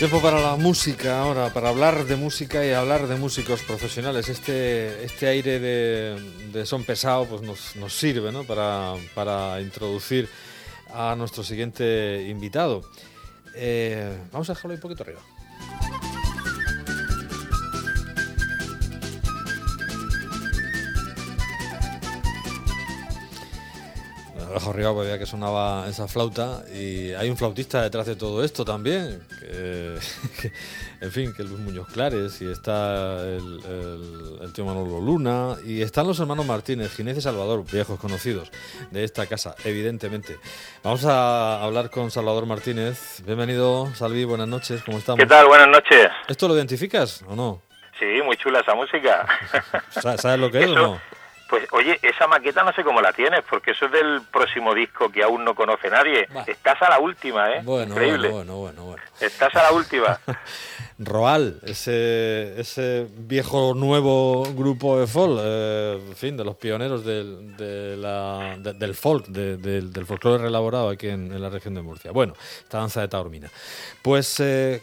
Tiempo para la música ahora, para hablar de música y hablar de músicos profesionales. Este, este aire de, son pesado pues nos, nos sirve ¿no? para, para, introducir a nuestro siguiente invitado. Eh, vamos a dejarlo un poquito arriba. Dejo arriba porque que sonaba esa flauta y hay un flautista detrás de todo esto también, en fin, que Luis Muñoz Clares y está el, tío Manolo Luna y están los hermanos Martínez, Ginés y Salvador, viejos conocidos de esta casa, evidentemente. Vamos a hablar con Salvador Martínez. Bienvenido, Salvi, buenas noches, ¿cómo estamos? ¿Qué tal? Buenas noches. ¿Esto lo identificas o no? Sí, muy chula esa música. ¿Sabes lo que es o no? Pues oye, esa maqueta no sé cómo la tienes, porque eso es del próximo disco que aún no conoce nadie. Estás a la última, ¿eh? Bueno, Increíble. Bueno, bueno, bueno, Estás a la última. Roal, ese, ese viejo nuevo grupo de folk, eh, en fin, de los pioneros del, de la, del folk, del folclore relaborado aquí en, la región de Murcia. Bueno, esta danza de Taormina. Pues eh,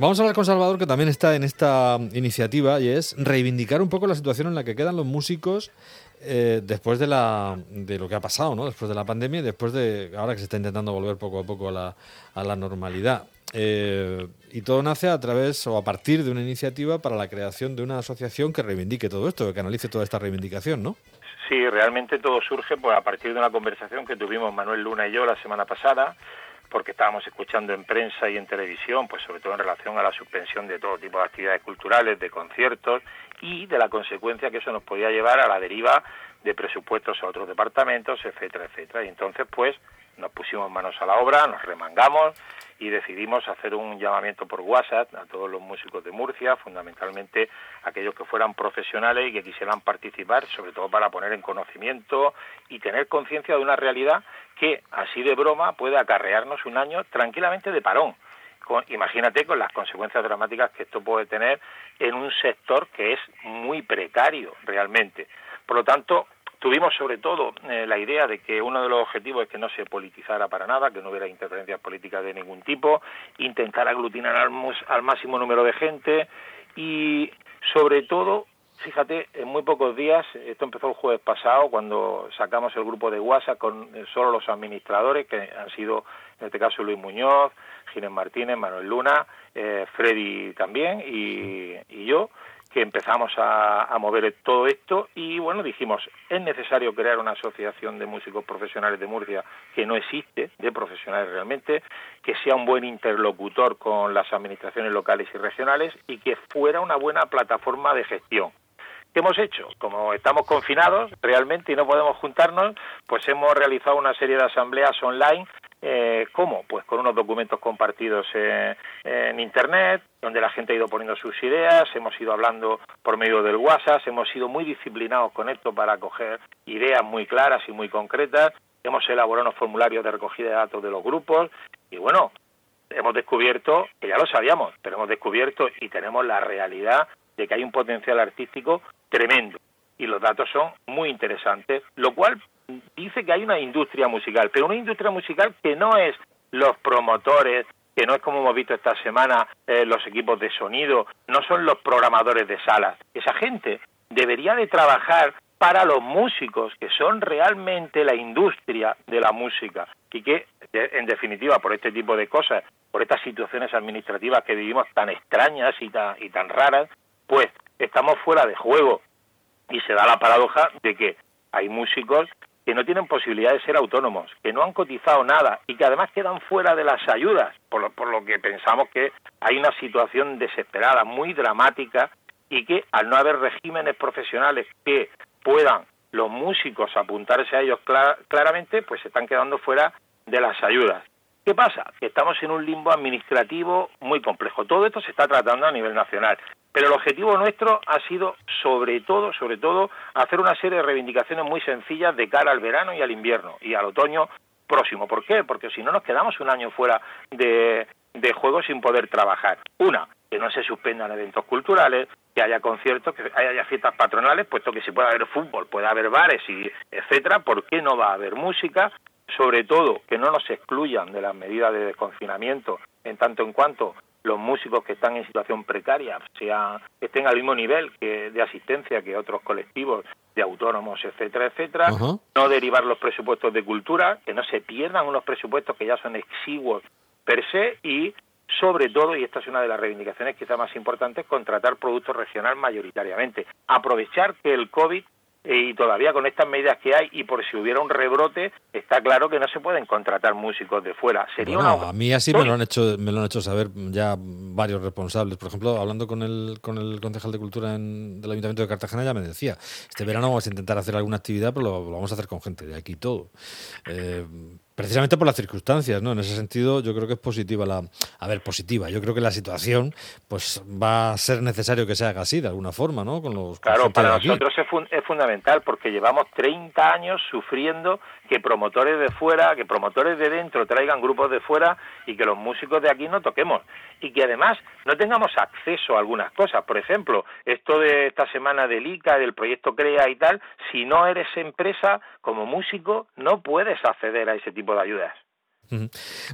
Vamos a hablar con Salvador, que también está en esta iniciativa, y es reivindicar un poco la situación en la que quedan los músicos eh, después de, la, de lo que ha pasado, ¿no? después de la pandemia y después de ahora que se está intentando volver poco a poco a la, a la normalidad. Eh, y todo nace a través o a partir de una iniciativa para la creación de una asociación que reivindique todo esto, que analice toda esta reivindicación, ¿no? Sí, realmente todo surge pues, a partir de una conversación que tuvimos Manuel Luna y yo la semana pasada, porque estábamos escuchando en prensa y en televisión, pues sobre todo en relación a la suspensión de todo tipo de actividades culturales, de conciertos y de la consecuencia que eso nos podía llevar a la deriva de presupuestos a otros departamentos, etcétera, etcétera. Y entonces, pues, nos pusimos manos a la obra, nos remangamos y decidimos hacer un llamamiento por WhatsApp a todos los músicos de Murcia, fundamentalmente aquellos que fueran profesionales y que quisieran participar, sobre todo para poner en conocimiento y tener conciencia de una realidad que, así de broma, puede acarrearnos un año tranquilamente de parón imagínate con las consecuencias dramáticas que esto puede tener en un sector que es muy precario realmente. Por lo tanto, tuvimos sobre todo eh, la idea de que uno de los objetivos es que no se politizara para nada, que no hubiera interferencias políticas de ningún tipo, intentar aglutinar al máximo número de gente y sobre todo Fíjate, en muy pocos días, esto empezó el jueves pasado, cuando sacamos el grupo de WhatsApp con eh, solo los administradores, que han sido, en este caso, Luis Muñoz, Ginés Martínez, Manuel Luna, eh, Freddy también y, yo, que empezamos a, a, mover todo esto y bueno, dijimos, es necesario crear una asociación de músicos profesionales de Murcia que no existe, de profesionales realmente, que sea un buen interlocutor con las administraciones locales y regionales y que fuera una buena plataforma de gestión ¿Qué hemos hecho? Como estamos confinados realmente y no podemos juntarnos, pues hemos realizado una serie de asambleas online eh, ¿Cómo? Pues con unos documentos compartidos en Internet, donde la gente ha ido poniendo sus ideas, hemos ido hablando por medio del WhatsApp, hemos sido muy disciplinados con esto para coger ideas muy claras y muy concretas, hemos elaborado unos formularios de recogida de datos de los grupos y bueno, hemos descubierto, que ya lo sabíamos, pero hemos descubierto y tenemos la realidad de que hay un potencial artístico tremendo y los datos son muy interesantes, lo cual dice que hay una industria musical, pero una industria musical que no es los promotores, que no es como hemos visto esta semana eh, los equipos de sonido, no son los programadores de salas. Esa gente debería de trabajar para los músicos, que son realmente la industria de la música y que, en definitiva, por este tipo de cosas, por estas situaciones administrativas que vivimos tan extrañas y tan, y tan raras, pues estamos fuera de juego. Y se da la paradoja de que hay músicos que no tienen posibilidad de ser autónomos, que no han cotizado nada y que además quedan fuera de las ayudas, por lo, por lo que pensamos que hay una situación desesperada, muy dramática, y que al no haber regímenes profesionales que puedan los músicos apuntarse a ellos claramente, pues se están quedando fuera de las ayudas. ¿Qué pasa? Que estamos en un limbo administrativo muy complejo. Todo esto se está tratando a nivel nacional. Pero el objetivo nuestro ha sido, sobre todo, sobre todo, hacer una serie de reivindicaciones muy sencillas de cara al verano y al invierno y al otoño próximo. ¿Por qué? Porque si no nos quedamos un año fuera de, de juego sin poder trabajar. Una, que no se suspendan eventos culturales, que haya conciertos, que haya fiestas patronales, puesto que si puede haber fútbol, puede haber bares y etcétera, ¿por qué no va a haber música? Sobre todo, que no nos excluyan de las medidas de desconfinamiento en tanto en cuanto los músicos que están en situación precaria sea estén al mismo nivel que de asistencia que otros colectivos de autónomos, etcétera, etcétera, no derivar los presupuestos de cultura, que no se pierdan unos presupuestos que ya son exiguos per se y sobre todo, y esta es una de las reivindicaciones quizá más importantes, contratar productos regional mayoritariamente. Aprovechar que el COVID y todavía con estas medidas que hay y por si hubiera un rebrote está claro que no se pueden contratar músicos de fuera. Sería a mí así me lo han hecho me lo han hecho saber ya varios responsables. Por ejemplo hablando con el con el concejal de cultura del ayuntamiento de Cartagena ya me decía este verano vamos a intentar hacer alguna actividad pero lo, vamos a hacer con gente de aquí todo eh, precisamente por las circunstancias, ¿no? En ese sentido, yo creo que es positiva la. A ver, positiva. Yo creo que la situación, pues va a ser necesario que se haga así, de alguna forma, ¿no? Con los. Claro, para nosotros es, es, fundamental porque llevamos 30 años sufriendo que promotores de fuera, que promotores de dentro traigan grupos de fuera y que los músicos de aquí no toquemos. Y que además no tengamos acceso a algunas cosas. Por ejemplo, esto de esta semana del ICA, del proyecto CREA y tal, si no eres empresa como músico, no puedes acceder a ese tipo de ayudas.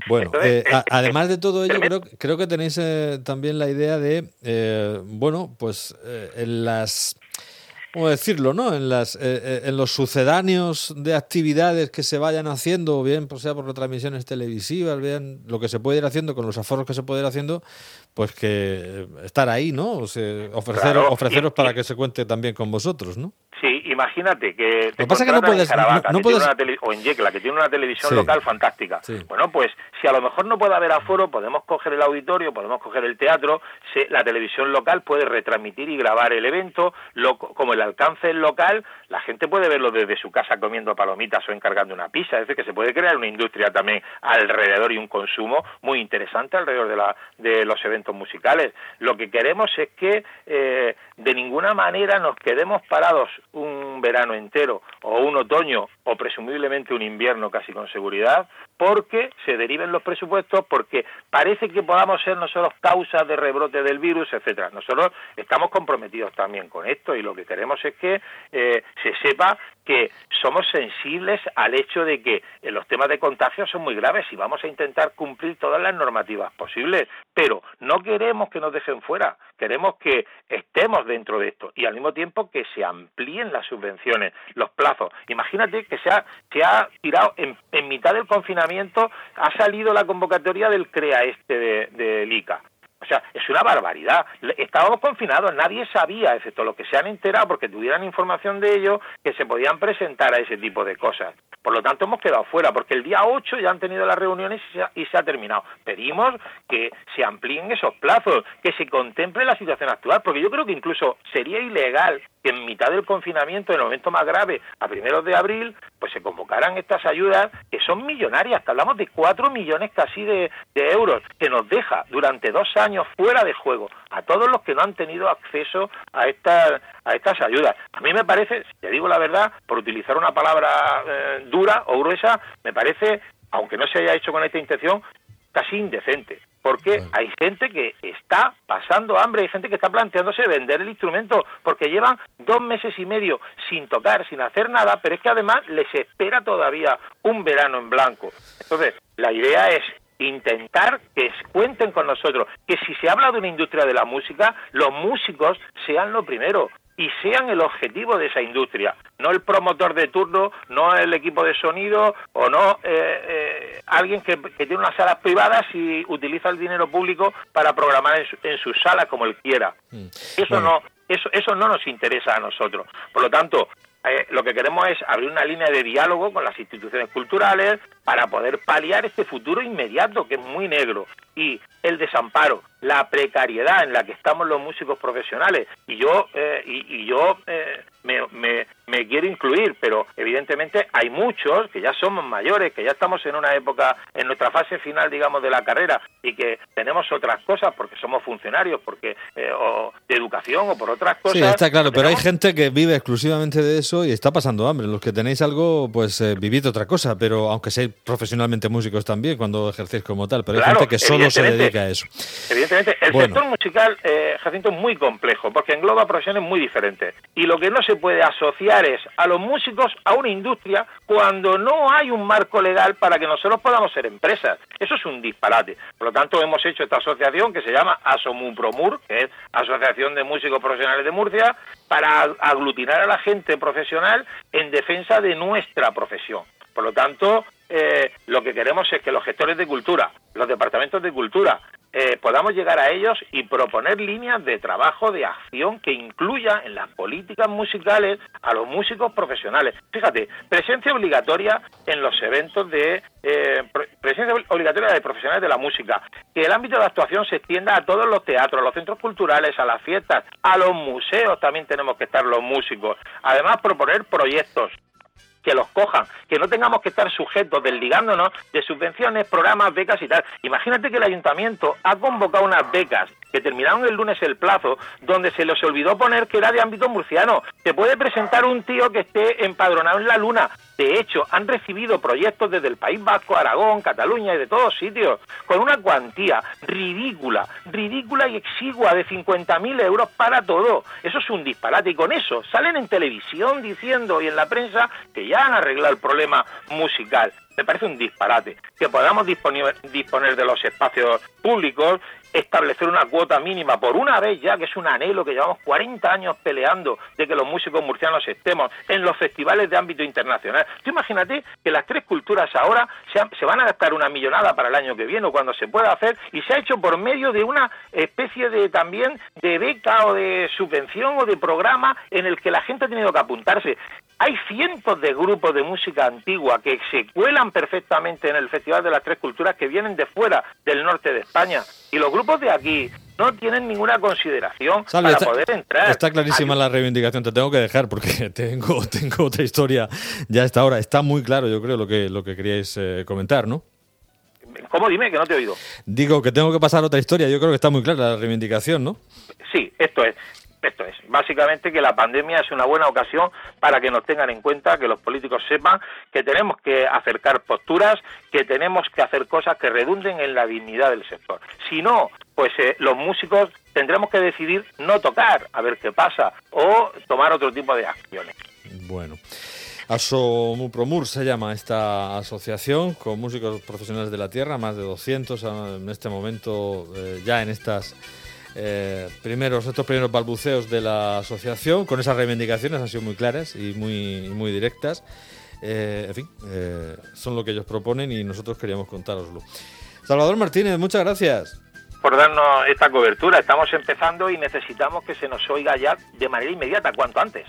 Bueno, eh, eh, además de todo ello, creo, creo que tenéis eh, también la idea de, bueno, pues en las ¿cómo decirlo, no? En, las, en los sucedáneos de actividades que se vayan haciendo, bien por sea por retransmisiones televisivas, bien lo que se puede ir haciendo con los aforos que se puede ir haciendo, pues que estar ahí, ¿no? O sea, ofreceros, ofreceros para que se cuente también con vosotros, ¿no? Sí, imagínate que te pasa que no puedes, no, puedes... o en Yecla, que tiene una televisión local fantástica. Bueno, pues si a lo mejor no puede haber aforo, podemos coger el auditorio, podemos coger el teatro, la televisión local puede retransmitir y grabar el evento, lo, como el alcance es local, la gente puede verlo desde su casa comiendo palomitas o encargando una pizza, es decir, que se puede crear una industria también alrededor y un consumo muy interesante alrededor de, la, de los eventos musicales. Lo que queremos es que eh, de ninguna manera nos quedemos parados un verano entero o un otoño o presumiblemente un invierno casi con seguridad, porque se deriven los presupuestos, porque parece que podamos ser nosotros causas de rebrote del virus, etcétera. Nosotros estamos comprometidos también con esto y lo que queremos es que eh, se sepa que somos sensibles al hecho de que los temas de contagio son muy graves y vamos a intentar cumplir todas las normativas posibles, pero no queremos que nos dejen fuera, queremos que estemos dentro de esto y al mismo tiempo que se amplíen las subvenciones, los plazos. Imagínate que se ha, se ha tirado en, en mitad del confinamiento, ha salido la convocatoria del CREA este de, de ICA o sea, es una barbaridad. Estábamos confinados, nadie sabía, excepto los que se han enterado porque tuvieran información de ello, que se podían presentar a ese tipo de cosas. Por lo tanto, hemos quedado fuera, porque el día 8 ya han tenido las reuniones y se, ha, y se ha terminado. Pedimos que se amplíen esos plazos, que se contemple la situación actual, porque yo creo que incluso sería ilegal que en mitad del confinamiento, en el momento más grave, a primeros de abril, pues se convocaran estas ayudas que son millonarias, hablamos de cuatro millones casi de, euros, que nos deja durante dos años fuera de juego a todos los que no han tenido acceso a estas, a estas ayudas. A mí me parece, si te digo la verdad, por utilizar una palabra eh, dura o gruesa, me parece, aunque no se haya hecho con esta intención, casi indecente porque hay gente que está pasando hambre, hay gente que está planteándose vender el instrumento, porque llevan dos meses y medio sin tocar, sin hacer nada, pero es que además les espera todavía un verano en blanco. Entonces, la idea es intentar que cuenten con nosotros, que si se habla de una industria de la música, los músicos sean lo primero, y sean el objetivo de esa industria, no el promotor de turno, no el equipo de sonido o no eh, eh, alguien que, tiene unas salas privadas y utiliza el dinero público para programar en su, en su sala como él quiera. Mm. Eso no eso eso no nos interesa a nosotros. Por lo tanto, eh, lo que queremos es abrir una línea de diálogo con las instituciones culturales para poder paliar este futuro inmediato que es muy negro y el desamparo, la precariedad en la que estamos los músicos profesionales y yo eh, y, yo eh, me, me, quiero incluir, pero evidentemente hay muchos que ya somos mayores, que ya estamos en una época, en nuestra fase final, digamos, de la carrera y que tenemos otras cosas porque somos funcionarios, porque eh, o de educación o por otras cosas. Sí, está claro, pero hay gente que vive exclusivamente de eso y está pasando hambre. Los que tenéis algo, pues vivid otra cosa, pero aunque sea profesionalmente músicos también cuando ejercéis como tal, pero hay gente que solo se dedica a eso. Evidentemente, el sector musical, eh, Jacinto, es muy complejo porque engloba profesiones muy diferentes. Y lo que no se puede asociar es a los músicos a una industria cuando no hay un marco legal para que nosotros podamos ser empresas. Eso es un disparate. Por lo tanto, hemos hecho esta asociación que se llama ASOMUPROMUR, que es Asociación de Músicos Profesionales de Murcia, para aglutinar a la gente profesional en defensa de nuestra profesión. Por lo tanto, eh, lo que queremos es que los gestores de cultura, los departamentos de cultura, eh, podamos llegar a ellos y proponer líneas de trabajo, de acción que incluya en las políticas musicales a los músicos profesionales. Fíjate, presencia obligatoria en los eventos de eh, presencia obligatoria de profesionales de la música, que el ámbito de actuación se extienda a todos los teatros, a los centros culturales, a las fiestas, a los museos también tenemos que estar los músicos. Además, proponer proyectos que los cojan, que no tengamos que estar sujetos desligándonos de subvenciones, programas, becas y tal. Imagínate que el ayuntamiento ha convocado unas becas que terminaron el lunes el plazo, donde se les olvidó poner que era de ámbito murciano. Se puede presentar un tío que esté empadronado en la luna. De hecho, han recibido proyectos desde el País Vasco, Aragón, Cataluña y de todos sitios, con una cuantía ridícula, ridícula y exigua de 50.000 euros para todo. Eso es un disparate. Y con eso salen en televisión diciendo y en la prensa que ya han arreglado el problema musical. Me parece un disparate. Que podamos disponer, disponer de los espacios públicos establecer una cuota mínima por una vez ya, que es un anhelo que llevamos 40 años peleando de que los músicos murcianos estemos en los festivales de ámbito internacional. Tú imagínate que las tres culturas ahora se, van a gastar una millonada para el año que viene o cuando se pueda hacer y se ha hecho por medio de una especie de también de beca o de subvención o de programa en el que la gente ha tenido que apuntarse. Hay cientos de grupos de música antigua que se cuelan perfectamente en el Festival de las Tres Culturas que vienen de fuera del norte de España y los grupos de aquí no tienen ninguna consideración para poder entrar. Está clarísima la reivindicación, te tengo que dejar porque tengo, tengo otra historia ya a esta hora. Está muy claro, yo creo, lo que, lo que queríais eh, comentar, ¿no? ¿Cómo? Dime, que no te he oído. Digo que tengo que pasar otra historia, yo creo que está muy clara la reivindicación, ¿no? Sí, esto es. Esto es, básicamente que la pandemia es una buena ocasión para que nos tengan en cuenta, que los políticos sepan que tenemos que acercar posturas, que tenemos que hacer cosas que redunden en la dignidad del sector. Si no, pues eh, los músicos tendremos que decidir no tocar, a ver qué pasa, o tomar otro tipo de acciones. Bueno. ASOMUPROMUR se llama esta asociación con músicos profesionales de la tierra, más de 200 en este momento, eh, ya en estas eh, primeros, estos primeros balbuceos de la asociación, con esas reivindicaciones han sido muy claras y muy, muy directas. Eh, en fin, eh, son lo que ellos proponen y nosotros queríamos contároslo. Salvador Martínez, muchas gracias. Por darnos esta cobertura. Estamos empezando y necesitamos que se nos oiga ya de manera inmediata, cuanto antes.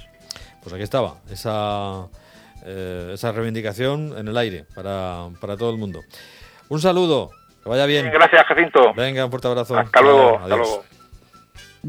Pues aquí estaba, esa, esa reivindicación en el aire para, para todo el mundo. Un saludo, que vaya bien. Gracias, Jacinto. Venga, un fuerte abrazo. Hasta luego. Hasta luego.